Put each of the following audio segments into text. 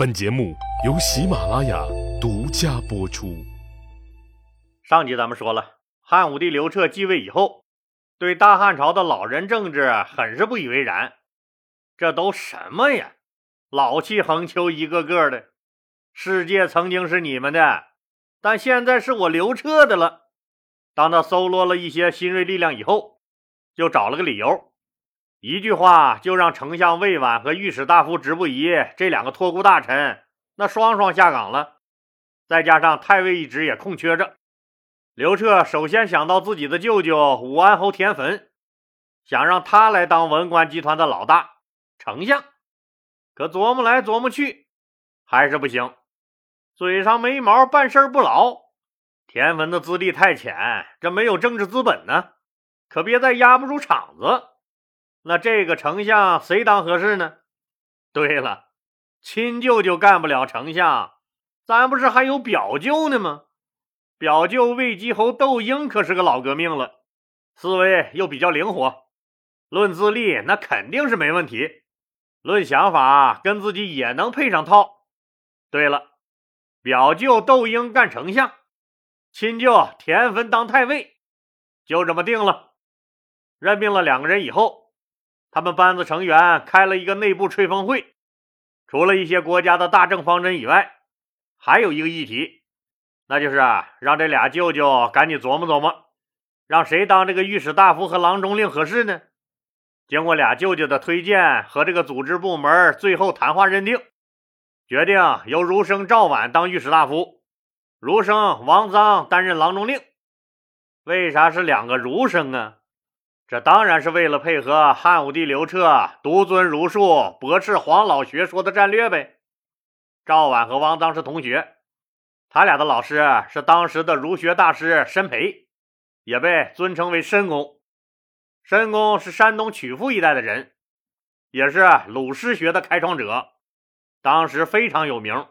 本节目由喜马拉雅独家播出。上集咱们说了，汉武帝刘彻继位以后，对大汉朝的老人政治很是不以为然。这都什么呀？老气横秋，一个个的。世界曾经是你们的，但现在是我刘彻的了。当他搜罗了一些新锐力量以后，就找了个理由。一句话就让丞相魏婉和御史大夫直不疑这两个托孤大臣那双双下岗了，再加上太尉一职也空缺着，刘彻首先想到自己的舅舅武安侯田汾，想让他来当文官集团的老大丞相。可琢磨来琢磨去，还是不行，嘴上没毛，办事不牢。田汾的资历太浅，这没有政治资本呢，可别再压不住场子。那这个丞相谁当合适呢？对了，亲舅舅干不了丞相，咱不是还有表舅呢吗？表舅魏姬侯窦婴可是个老革命了，思维又比较灵活，论资历那肯定是没问题，论想法跟自己也能配上套。对了，表舅窦婴干丞相，亲舅田汾当太尉，就这么定了。任命了两个人以后。他们班子成员开了一个内部吹风会，除了一些国家的大政方针以外，还有一个议题，那就是啊，让这俩舅舅赶紧琢磨琢磨，让谁当这个御史大夫和郎中令合适呢？经过俩舅舅的推荐和这个组织部门最后谈话认定，决定由儒生赵绾当御史大夫，儒生王臧担任郎中令。为啥是两个儒生啊？这当然是为了配合汉武帝刘彻独尊儒术、驳斥黄老学说的战略呗。赵绾和王臧是同学，他俩的老师是当时的儒学大师申培，也被尊称为申公。申公是山东曲阜一带的人，也是鲁师学的开创者，当时非常有名。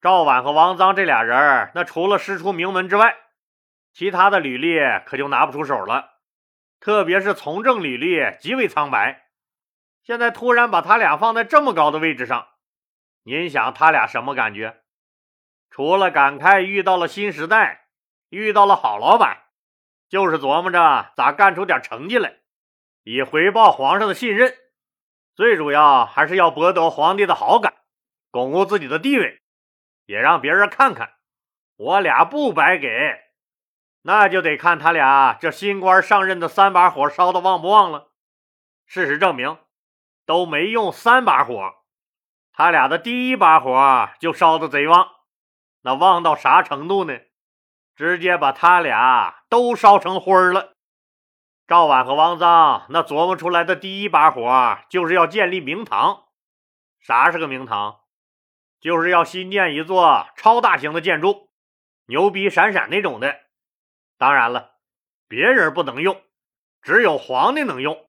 赵绾和王臧这俩人，那除了师出名门之外，其他的履历可就拿不出手了。特别是从政履历极为苍白，现在突然把他俩放在这么高的位置上，您想他俩什么感觉？除了感慨遇到了新时代，遇到了好老板，就是琢磨着咋干出点成绩来，以回报皇上的信任。最主要还是要博得皇帝的好感，巩固自己的地位，也让别人看看我俩不白给。那就得看他俩这新官上任的三把火烧的旺不旺了。事实证明，都没用三把火，他俩的第一把火就烧的贼旺。那旺到啥程度呢？直接把他俩都烧成灰了。赵婉和王臧那琢磨出来的第一把火，就是要建立明堂。啥是个明堂？就是要新建一座超大型的建筑，牛逼闪闪那种的。当然了，别人不能用，只有皇帝能用。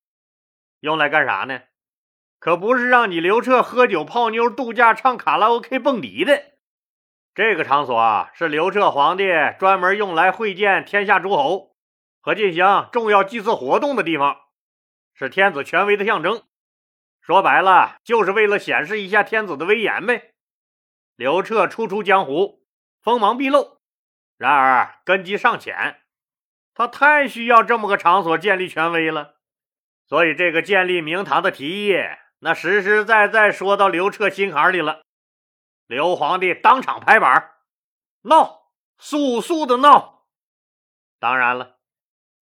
用来干啥呢？可不是让你刘彻喝酒、泡妞、度假、唱卡拉 OK、蹦迪的。这个场所啊，是刘彻皇帝专门用来会见天下诸侯和进行重要祭祀活动的地方，是天子权威的象征。说白了，就是为了显示一下天子的威严呗。刘彻初出江湖，锋芒毕露。然而根基尚浅，他太需要这么个场所建立权威了，所以这个建立明堂的提议，那实实在在说到刘彻心坎里了。刘皇帝当场拍板，闹，速速的闹。当然了，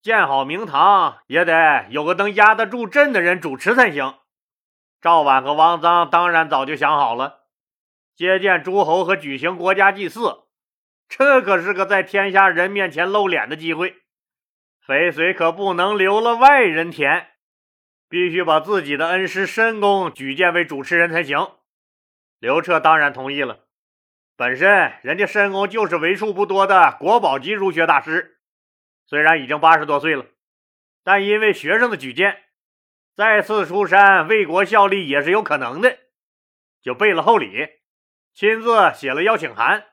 建好明堂也得有个能压得住阵的人主持才行。赵绾和王臧当然早就想好了，接见诸侯和举行国家祭祀。这可是个在天下人面前露脸的机会，肥水可不能流了外人田，必须把自己的恩师申公举荐为主持人才行。刘彻当然同意了。本身人家申公就是为数不多的国宝级儒学大师，虽然已经八十多岁了，但因为学生的举荐，再次出山为国效力也是有可能的。就备了厚礼，亲自写了邀请函。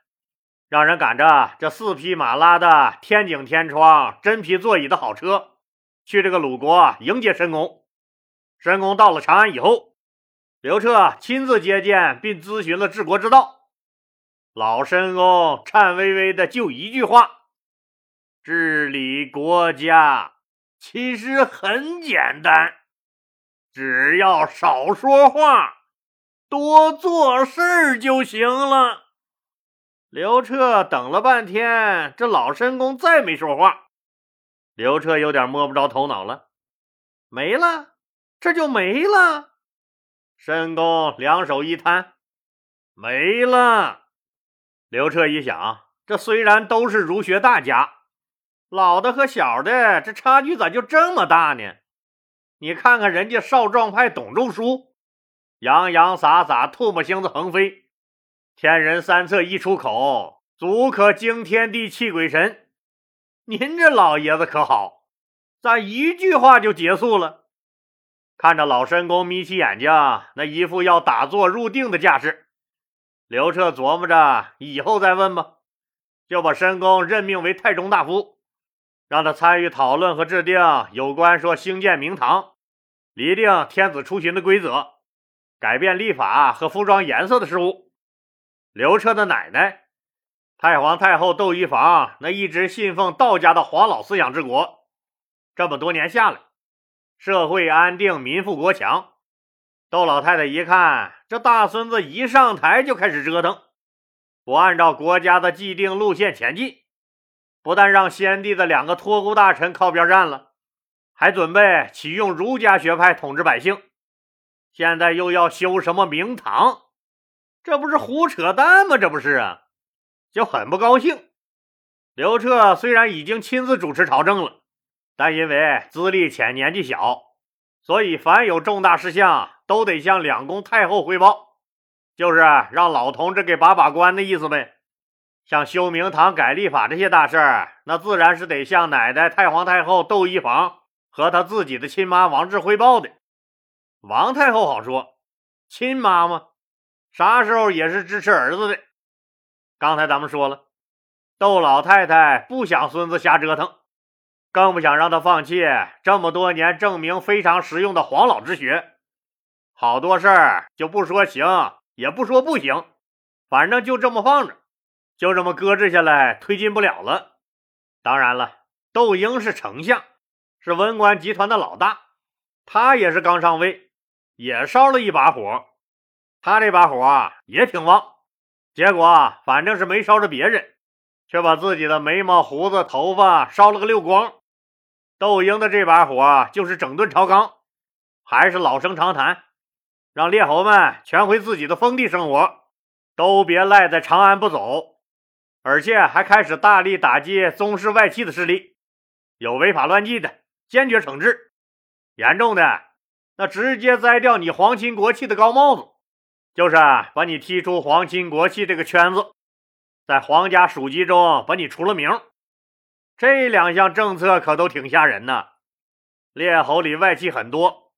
让人赶着这四匹马拉的天井天窗、真皮座椅的好车，去这个鲁国迎接申公。申公到了长安以后，刘彻亲自接见并咨询了治国之道。老申公颤巍巍的就一句话：“治理国家其实很简单，只要少说话，多做事就行了。”刘彻等了半天，这老申公再没说话。刘彻有点摸不着头脑了，没了，这就没了。申公两手一摊，没了。刘彻一想，这虽然都是儒学大家，老的和小的这差距咋就这么大呢？你看看人家少壮派董仲舒，洋洋洒洒，唾沫星子横飞，天人三策一出口，足可惊天地泣鬼神。您这老爷子可好，咋一句话就结束了？看着老申公眯起眼睛，那一副要打坐入定的架势，刘彻琢磨着以后再问吧，就把申公任命为太中大夫，让他参与讨论和制定有关说兴建明堂、厘定天子出巡的规则、改变历法和服装颜色的事务。刘彻的奶奶太皇太后窦漪房，那一直信奉道家的黄老思想治国，这么多年下来。社会安定，民富国强。窦老太太一看，这大孙子一上台就开始折腾，不按照国家的既定路线前进，不但让先帝的两个托孤大臣靠边站了，还准备启用儒家学派统治百姓。现在又要修什么明堂，这不是胡扯淡吗？这不是啊，就很不高兴。刘彻虽然已经亲自主持朝政了。但因为资历浅、年纪小，所以凡有重大事项都得向两宫太后汇报，就是让老同志给把把关的意思呗。像修明堂、改历法这些大事儿，那自然是得向奶奶太皇太后窦漪房和他自己的亲妈王氏汇报的。王太后好说，亲妈妈啥时候也是支持儿子的。刚才咱们说了，窦老太太不想孙子瞎折腾。更不想让他放弃这么多年证明非常实用的黄老之学，好多事儿就不说行，也不说不行，反正就这么放着，就这么搁置下来，推进不了了。当然了，窦婴是丞相，是文官集团的老大，他也是刚上位，也烧了一把火，他这把火也挺旺，结果反正是没烧着别人，却把自己的眉毛、胡子、头发烧了个溜光。窦婴的这把火就是整顿朝纲，还是老生常谈，让列侯们全回自己的封地生活，都别赖在长安不走，而且还开始大力打击宗室外戚的势力，有违法乱纪的，坚决惩治；严重的，那直接摘掉你皇亲国戚的高帽子，就是把你踢出皇亲国戚这个圈子，在皇家属籍中把你除了名。这两项政策可都挺吓人呐！列侯里外戚很多，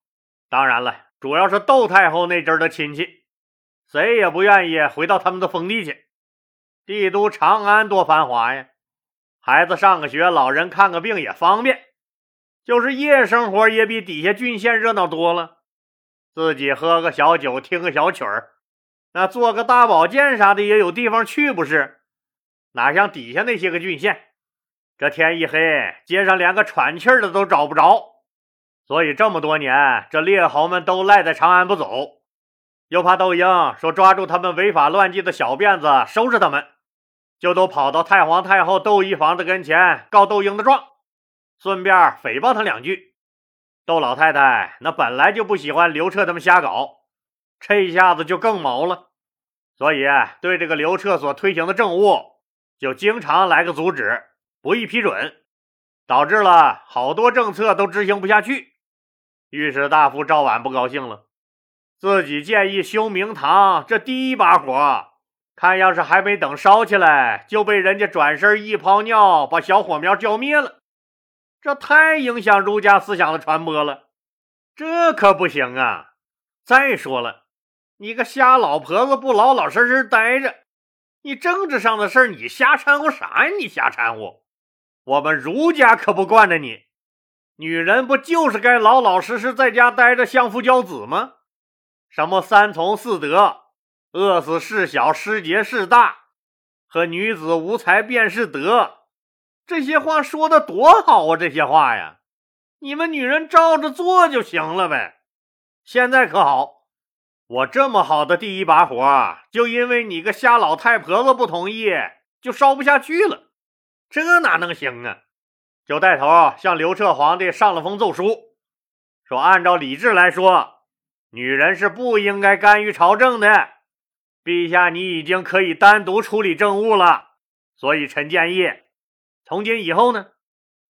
当然了，主要是窦太后那阵的亲戚，谁也不愿意回到他们的封地去。帝都长安多繁华呀，孩子上个学，老人看个病也方便，就是夜生活也比底下郡县热闹多了。自己喝个小酒，听个小曲儿，那做个大保健啥的也有地方去，不是？哪像底下那些个郡县？这天一黑，街上连个喘气儿的都找不着，所以这么多年，这列侯们都赖在长安不走，又怕窦婴说抓住他们违法乱纪的小辫子收拾他们，就都跑到太皇太后窦漪房的跟前告窦婴的状，顺便诽谤他两句。窦老太太那本来就不喜欢刘彻他们瞎搞，这一下子就更毛了，所以对这个刘彻所推行的政务，就经常来个阻止。不易批准，导致了好多政策都执行不下去。御史大夫赵绾不高兴了，自己建议修明堂，这第一把火，看样是还没等烧起来，就被人家转身一泡尿把小火苗浇灭了。这太影响儒家思想的传播了，这可不行啊！再说了，你个瞎老婆子不老老实实待着，你政治上的事儿你瞎掺和啥呀？你瞎掺和！我们儒家可不惯着你，女人不就是该老老实实在家待着，相夫教子吗？什么三从四德，饿死事小，失节事大，和女子无才便是德，这些话说的多好啊！这些话呀，你们女人照着做就行了呗。现在可好，我这么好的第一把火，就因为你个瞎老太婆子不同意，就烧不下去了。这哪能行啊？就带头向刘彻皇帝上了封奏书，说按照礼制来说，女人是不应该干预朝政的。陛下，你已经可以单独处理政务了，所以臣建议，从今以后呢，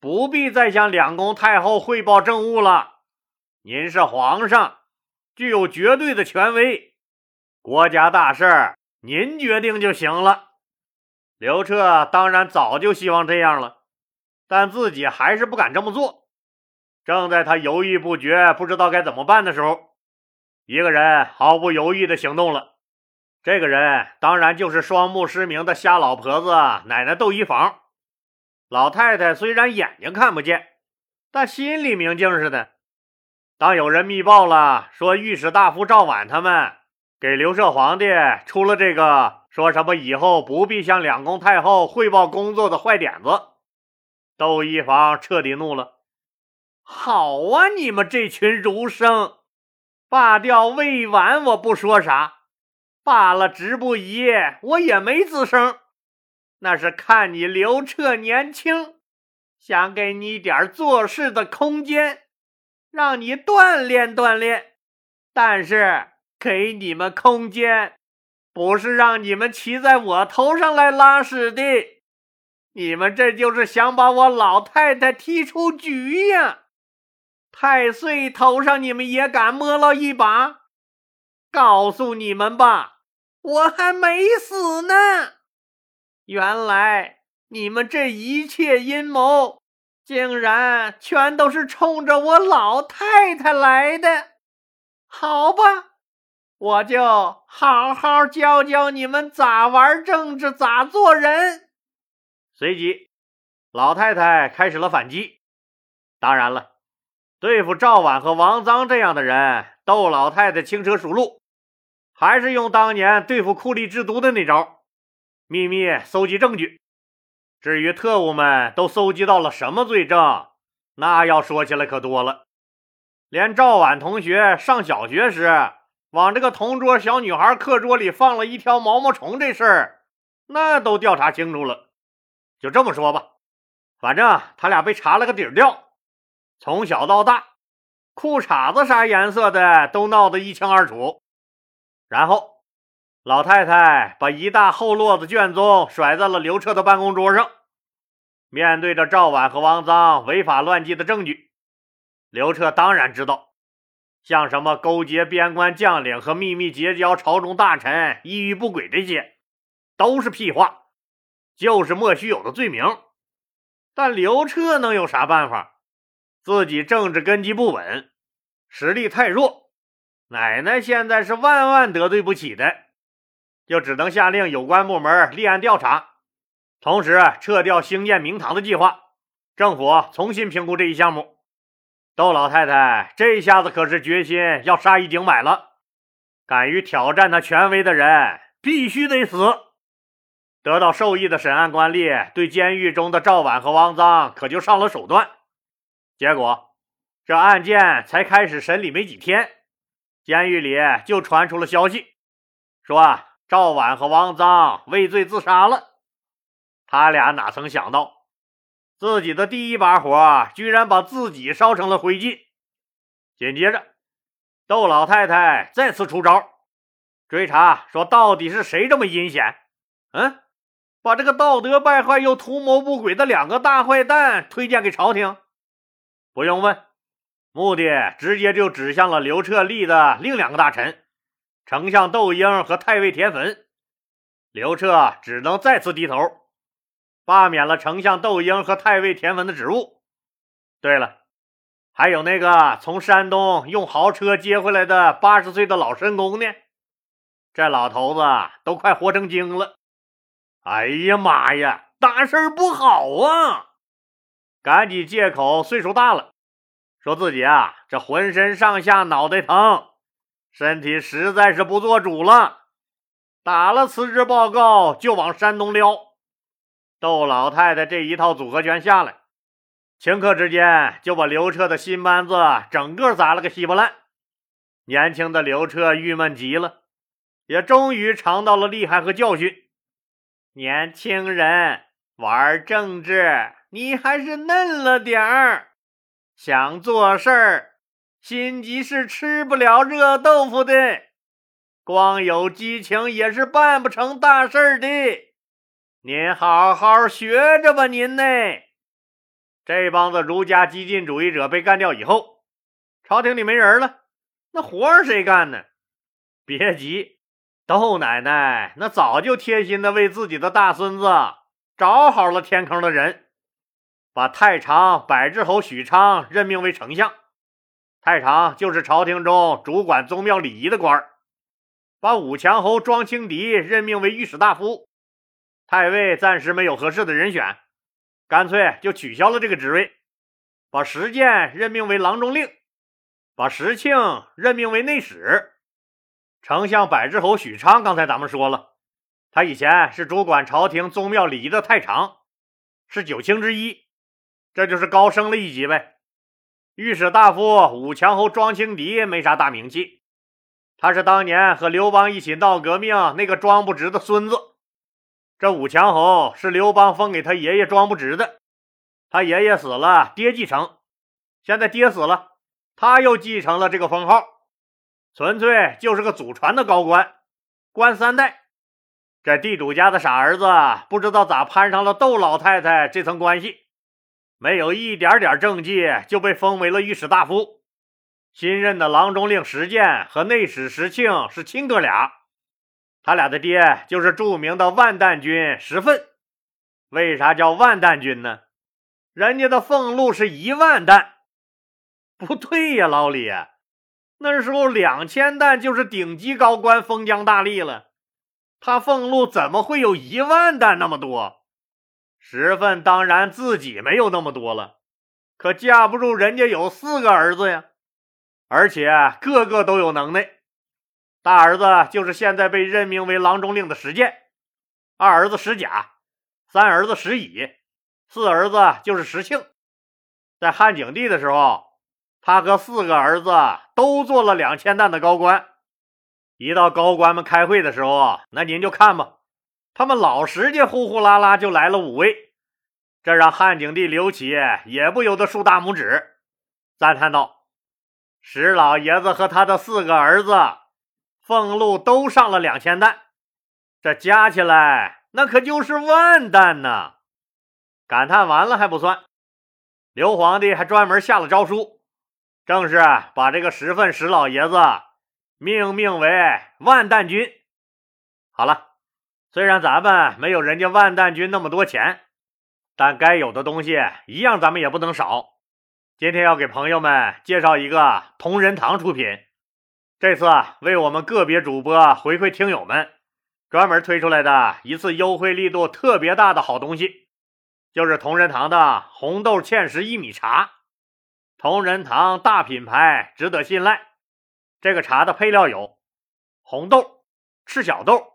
不必再向两宫太后汇报政务了。您是皇上。具有绝对的权威，国家大事您决定就行了。刘彻当然早就希望这样了，但自己还是不敢这么做。正在他犹豫不决、不知道该怎么办的时候，一个人毫不犹豫的行动了。这个人当然就是双目失明的瞎老婆子奶奶窦漪房。老太太虽然眼睛看不见，但心里明镜似的。当有人密报了，说御史大夫赵绾他们给刘彻皇帝出了这个说什么以后不必向两宫太后汇报工作的坏点子，窦漪房彻底怒了。好啊，你们这群儒生，罢掉魏婉我不说啥，罢了直不疑我也没吱声，那是看你刘彻年轻，想给你点做事的空间。让你锻炼锻炼，但是给你们空间，不是让你们骑在我头上来拉屎的。你们这就是想把我老太太踢出局呀！太岁头上你们也敢摸了一把？告诉你们吧，我还没死呢。原来你们这一切阴谋。竟然全都是冲着我老太太来的，好吧，我就好好教教你们咋玩政治，咋做人。随即，老太太开始了反击。当然了，对付赵婉和王臧这样的人，窦老太太轻车熟路，还是用当年对付酷吏之毒的那招，秘密搜集证据。至于特务们都搜集到了什么罪证，那要说起来可多了。连赵婉同学上小学时往这个同桌小女孩课桌里放了一条毛毛虫这事儿，那都调查清楚了。就这么说吧，反正他俩被查了个底儿掉。从小到大，裤衩子啥颜色的都闹得一清二楚。然后。老太太把一大厚摞子卷宗甩在了刘彻的办公桌上。面对着赵婉和王臧违法乱纪的证据，刘彻当然知道，像什么勾结边关将领和秘密结交朝中大臣、意欲不轨这些，都是屁话，就是莫须有的罪名。但刘彻能有啥办法？自己政治根基不稳，实力太弱，奶奶现在是万万得罪不起的。就只能下令有关部门立案调查，同时撤掉兴建明堂的计划。政府重新评估这一项目。窦老太太这下子可是决心要杀一儆百了，敢于挑战他权威的人必须得死。得到授意的审案官吏对监狱中的赵婉和王臧可就上了手段。结果，这案件才开始审理没几天，监狱里就传出了消息，说啊。赵婉和王臧畏罪自杀了。他俩哪曾想到，自己的第一把火居然把自己烧成了灰烬。紧接着，窦老太太再次出招，追查说到底是谁这么阴险？嗯，把这个道德败坏又图谋不轨的两个大坏蛋推荐给朝廷。不用问，目的直接就指向了刘彻立的另两个大臣。丞相窦婴和太尉田汾，刘彻只能再次低头，罢免了丞相窦婴和太尉田汾的职务。对了，还有那个从山东用豪车接回来的八十岁的老申公呢？这老头子都快活成精了！哎呀妈呀，大事不好啊！赶紧借口岁数大了，说自己啊这浑身上下脑袋疼。身体实在是不做主了，打了辞职报告就往山东撩。窦老太太这一套组合拳下来，顷刻之间就把刘彻的新班子整个砸了个稀巴烂。年轻的刘彻郁闷极了，也终于尝到了厉害和教训。年轻人玩政治，你还是嫩了点儿。想做事儿，心急是吃不了热豆腐的。光有激情也是办不成大事的。您好好学着吧，您呢？这帮子儒家激进主义者被干掉以后，朝廷里没人了。那活儿谁干呢？别急，窦奶奶那早就贴心的为自己的大孙子找好了天坑的人，把太常百志侯许昌任命为丞相。太常就是朝廷中主管宗庙礼仪的官儿。把武强侯庄清迪任命为御史大夫。太尉暂时没有合适的人选，干脆就取消了这个职位，把石建任命为郎中令。把石庆任命为内史，丞相百志侯许昌，刚才咱们说了，他以前是主管朝廷宗庙礼仪的太常，是九卿之一，这就是高升了一级呗。御史大夫武强侯庄清迪没啥大名气，他是当年和刘邦一起闹革命那个庄不直的孙子。这武强侯是刘邦封给他爷爷庄不直的，他爷爷死了，爹继承，现在爹死了。他又继承了这个封号，纯粹就是个祖传的高官，官三代。这地主家的傻儿子不知道咋攀上了窦老太太这层关系，没有一点点政绩就被封为了御史大夫。新任的郎中令石建和内史石庆是亲哥俩，他俩的爹就是著名的万旦军石奋。为啥叫万旦军呢？人家的俸禄是一万担。不对呀，老李，那时候两千担就是顶级高官封疆大吏了，他俸禄怎么会有一万担那么多？十份当然自己没有那么多了，可架不住人家有四个儿子呀，而且个个都有能耐。大儿子就是现在被任命为郎中令的石建，二儿子石甲，三儿子石乙，四儿子就是石庆。在汉景帝的时候。他和四个儿子都做了两千担的高官，一到高官们开会的时候，那您就看吧，他们老石家呼呼啦啦就来了五位，这让汉景帝刘启也不由得竖大拇指，赞叹道：“石老爷子和他的四个儿子俸禄都上了两千担，这加起来那可就是万担呐！”感叹完了还不算，刘皇帝还专门下了诏书。正是把这个石份石老爷子命名为万担军。好了，虽然咱们没有人家万担军那么多钱，但该有的东西一样咱们也不能少。今天要给朋友们介绍一个同仁堂出品，这次为我们个别主播回馈听友们专门推出来的一次优惠力度特别大的好东西，就是同仁堂的红豆芡实薏米茶。同仁堂大品牌，值得信赖。这个茶的配料有红豆、赤小豆、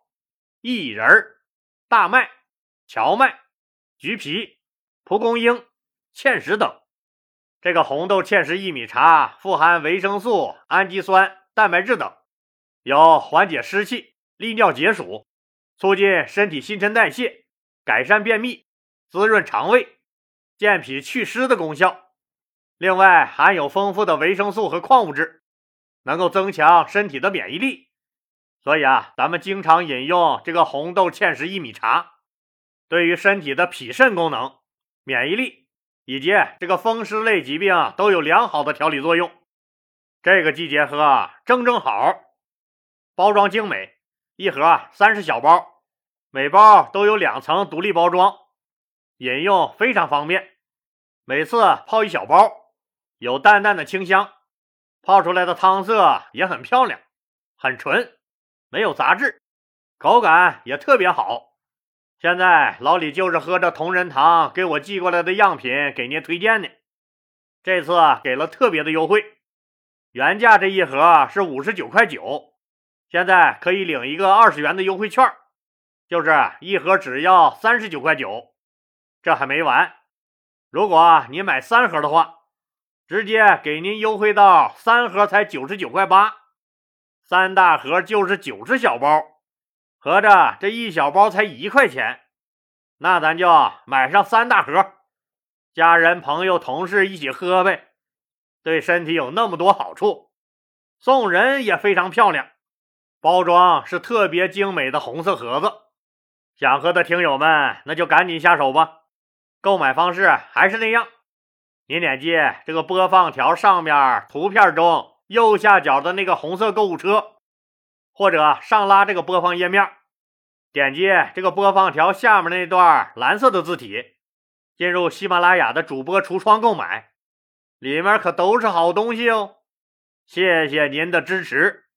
薏仁、大麦、荞麦、橘皮、蒲公英、芡实等。这个红豆芡实薏米茶富含维生素、氨基酸、蛋白质等，有缓解湿气、利尿解暑、促进身体新陈代谢、改善便秘、滋润肠胃、健脾祛湿的功效。另外含有丰富的维生素和矿物质，能够增强身体的免疫力。所以啊，咱们经常饮用这个红豆芡实薏米茶，对于身体的脾肾功能、免疫力以及这个风湿类疾病啊都有良好的调理作用。这个季节喝正正好。包装精美，一盒三十小包，每包都有两层独立包装，饮用非常方便。每次泡一小包。有淡淡的清香，泡出来的汤色也很漂亮，很纯，没有杂质，口感也特别好。现在老李就是喝着同仁堂给我寄过来的样品给您推荐呢，这次给了特别的优惠，原价这一盒是五十九块九，现在可以领一个二十元的优惠券，就是一盒只要三十九块九。这还没完，如果你买三盒的话，直接给您优惠到三盒才九十九块八，三大盒就是九十小包，合着这一小包才一块钱。那咱就买上三大盒，家人、朋友、同事一起喝呗，对身体有那么多好处。送人也非常漂亮，包装是特别精美的红色盒子。想喝的听友们，那就赶紧下手吧。购买方式还是那样，您点击这个播放条上面图片中右下角的那个红色购物车，或者上拉这个播放页面。点击这个播放条下面那段蓝色的字体，进入喜马拉雅的主播橱窗购买，里面可都是好东西哦！谢谢您的支持。